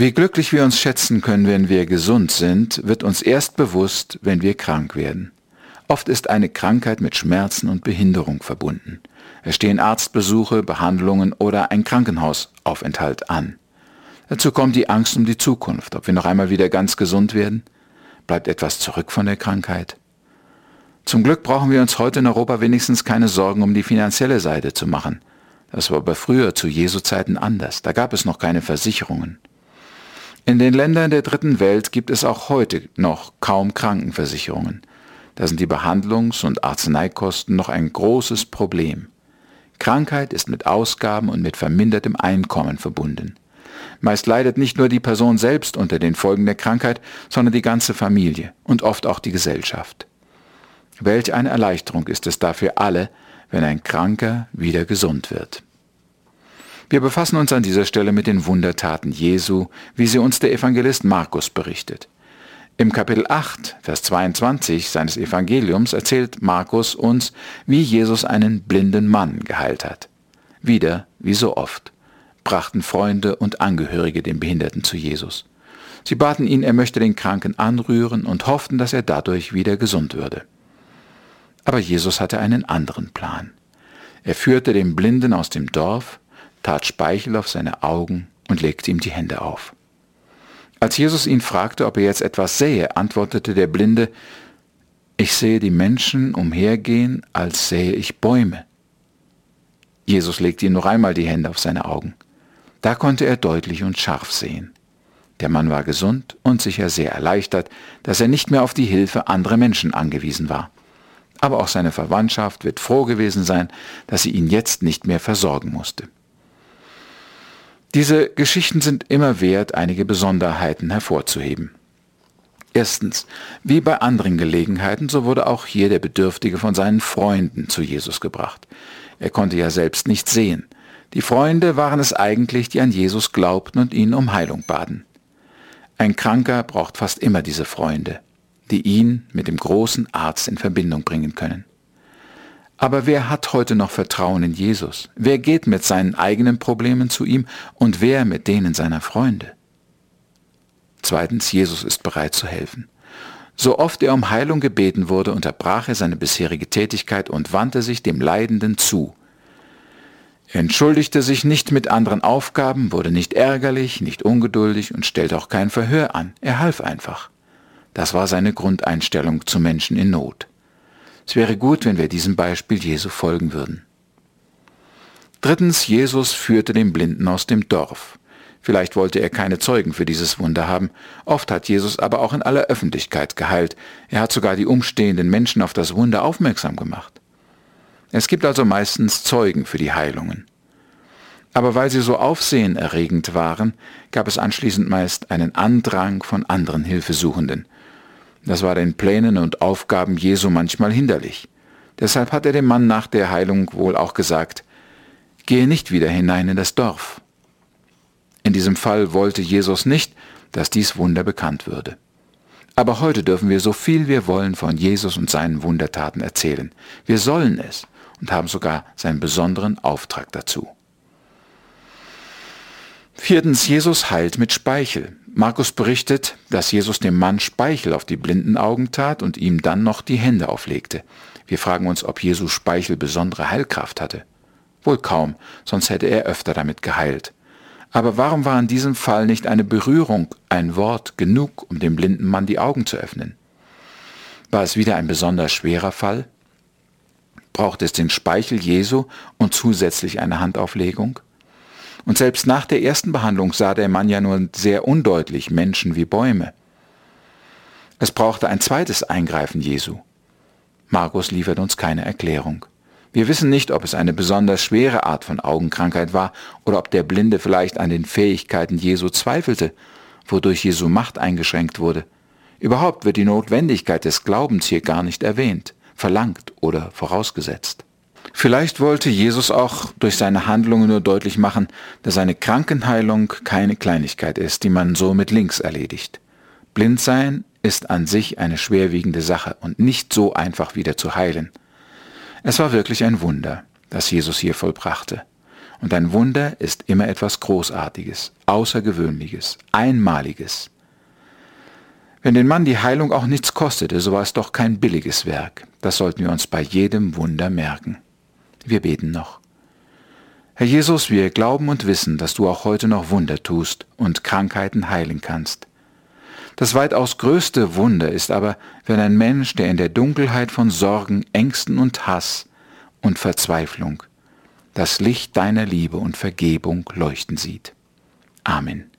Wie glücklich wir uns schätzen können, wenn wir gesund sind, wird uns erst bewusst, wenn wir krank werden. Oft ist eine Krankheit mit Schmerzen und Behinderung verbunden. Es stehen Arztbesuche, Behandlungen oder ein Krankenhausaufenthalt an. Dazu kommt die Angst um die Zukunft, ob wir noch einmal wieder ganz gesund werden. Bleibt etwas zurück von der Krankheit? Zum Glück brauchen wir uns heute in Europa wenigstens keine Sorgen um die finanzielle Seite zu machen. Das war aber früher zu Jesu Zeiten anders. Da gab es noch keine Versicherungen. In den Ländern der dritten Welt gibt es auch heute noch kaum Krankenversicherungen. Da sind die Behandlungs- und Arzneikosten noch ein großes Problem. Krankheit ist mit Ausgaben und mit vermindertem Einkommen verbunden. Meist leidet nicht nur die Person selbst unter den Folgen der Krankheit, sondern die ganze Familie und oft auch die Gesellschaft. Welch eine Erleichterung ist es dafür alle, wenn ein Kranker wieder gesund wird. Wir befassen uns an dieser Stelle mit den Wundertaten Jesu, wie sie uns der Evangelist Markus berichtet. Im Kapitel 8, Vers 22 seines Evangeliums erzählt Markus uns, wie Jesus einen blinden Mann geheilt hat. Wieder, wie so oft, brachten Freunde und Angehörige den Behinderten zu Jesus. Sie baten ihn, er möchte den Kranken anrühren und hofften, dass er dadurch wieder gesund würde. Aber Jesus hatte einen anderen Plan. Er führte den Blinden aus dem Dorf, tat Speichel auf seine Augen und legte ihm die Hände auf. Als Jesus ihn fragte, ob er jetzt etwas sähe, antwortete der Blinde, ich sehe die Menschen umhergehen, als sähe ich Bäume. Jesus legte ihm noch einmal die Hände auf seine Augen. Da konnte er deutlich und scharf sehen. Der Mann war gesund und sicher sehr erleichtert, dass er nicht mehr auf die Hilfe anderer Menschen angewiesen war. Aber auch seine Verwandtschaft wird froh gewesen sein, dass sie ihn jetzt nicht mehr versorgen musste. Diese Geschichten sind immer wert, einige Besonderheiten hervorzuheben. Erstens, wie bei anderen Gelegenheiten, so wurde auch hier der Bedürftige von seinen Freunden zu Jesus gebracht. Er konnte ja selbst nicht sehen. Die Freunde waren es eigentlich, die an Jesus glaubten und ihn um Heilung baten. Ein Kranker braucht fast immer diese Freunde, die ihn mit dem großen Arzt in Verbindung bringen können. Aber wer hat heute noch Vertrauen in Jesus? Wer geht mit seinen eigenen Problemen zu ihm und wer mit denen seiner Freunde? Zweitens, Jesus ist bereit zu helfen. So oft er um Heilung gebeten wurde, unterbrach er seine bisherige Tätigkeit und wandte sich dem Leidenden zu. Er entschuldigte sich nicht mit anderen Aufgaben, wurde nicht ärgerlich, nicht ungeduldig und stellte auch kein Verhör an. Er half einfach. Das war seine Grundeinstellung zu Menschen in Not. Es wäre gut, wenn wir diesem Beispiel Jesu folgen würden. Drittens, Jesus führte den Blinden aus dem Dorf. Vielleicht wollte er keine Zeugen für dieses Wunder haben. Oft hat Jesus aber auch in aller Öffentlichkeit geheilt. Er hat sogar die umstehenden Menschen auf das Wunder aufmerksam gemacht. Es gibt also meistens Zeugen für die Heilungen. Aber weil sie so aufsehenerregend waren, gab es anschließend meist einen Andrang von anderen Hilfesuchenden. Das war den Plänen und Aufgaben Jesu manchmal hinderlich. Deshalb hat er dem Mann nach der Heilung wohl auch gesagt, gehe nicht wieder hinein in das Dorf. In diesem Fall wollte Jesus nicht, dass dies Wunder bekannt würde. Aber heute dürfen wir so viel wir wollen von Jesus und seinen Wundertaten erzählen. Wir sollen es und haben sogar seinen besonderen Auftrag dazu. Viertens, Jesus heilt mit Speichel. Markus berichtet, dass Jesus dem Mann Speichel auf die blinden Augen tat und ihm dann noch die Hände auflegte. Wir fragen uns, ob Jesu Speichel besondere Heilkraft hatte. Wohl kaum, sonst hätte er öfter damit geheilt. Aber warum war in diesem Fall nicht eine Berührung, ein Wort genug, um dem blinden Mann die Augen zu öffnen? War es wieder ein besonders schwerer Fall? Braucht es den Speichel Jesu und zusätzlich eine Handauflegung? Und selbst nach der ersten Behandlung sah der Mann ja nur sehr undeutlich Menschen wie Bäume. Es brauchte ein zweites Eingreifen Jesu. Markus liefert uns keine Erklärung. Wir wissen nicht, ob es eine besonders schwere Art von Augenkrankheit war oder ob der Blinde vielleicht an den Fähigkeiten Jesu zweifelte, wodurch Jesu Macht eingeschränkt wurde. Überhaupt wird die Notwendigkeit des Glaubens hier gar nicht erwähnt, verlangt oder vorausgesetzt. Vielleicht wollte Jesus auch durch seine Handlungen nur deutlich machen, dass eine Krankenheilung keine Kleinigkeit ist, die man so mit links erledigt. Blind sein ist an sich eine schwerwiegende Sache und nicht so einfach wieder zu heilen. Es war wirklich ein Wunder, das Jesus hier vollbrachte. Und ein Wunder ist immer etwas Großartiges, Außergewöhnliches, Einmaliges. Wenn den Mann die Heilung auch nichts kostete, so war es doch kein billiges Werk. Das sollten wir uns bei jedem Wunder merken. Wir beten noch. Herr Jesus, wir glauben und wissen, dass du auch heute noch Wunder tust und Krankheiten heilen kannst. Das weitaus größte Wunder ist aber, wenn ein Mensch, der in der Dunkelheit von Sorgen, Ängsten und Hass und Verzweiflung das Licht deiner Liebe und Vergebung leuchten sieht. Amen.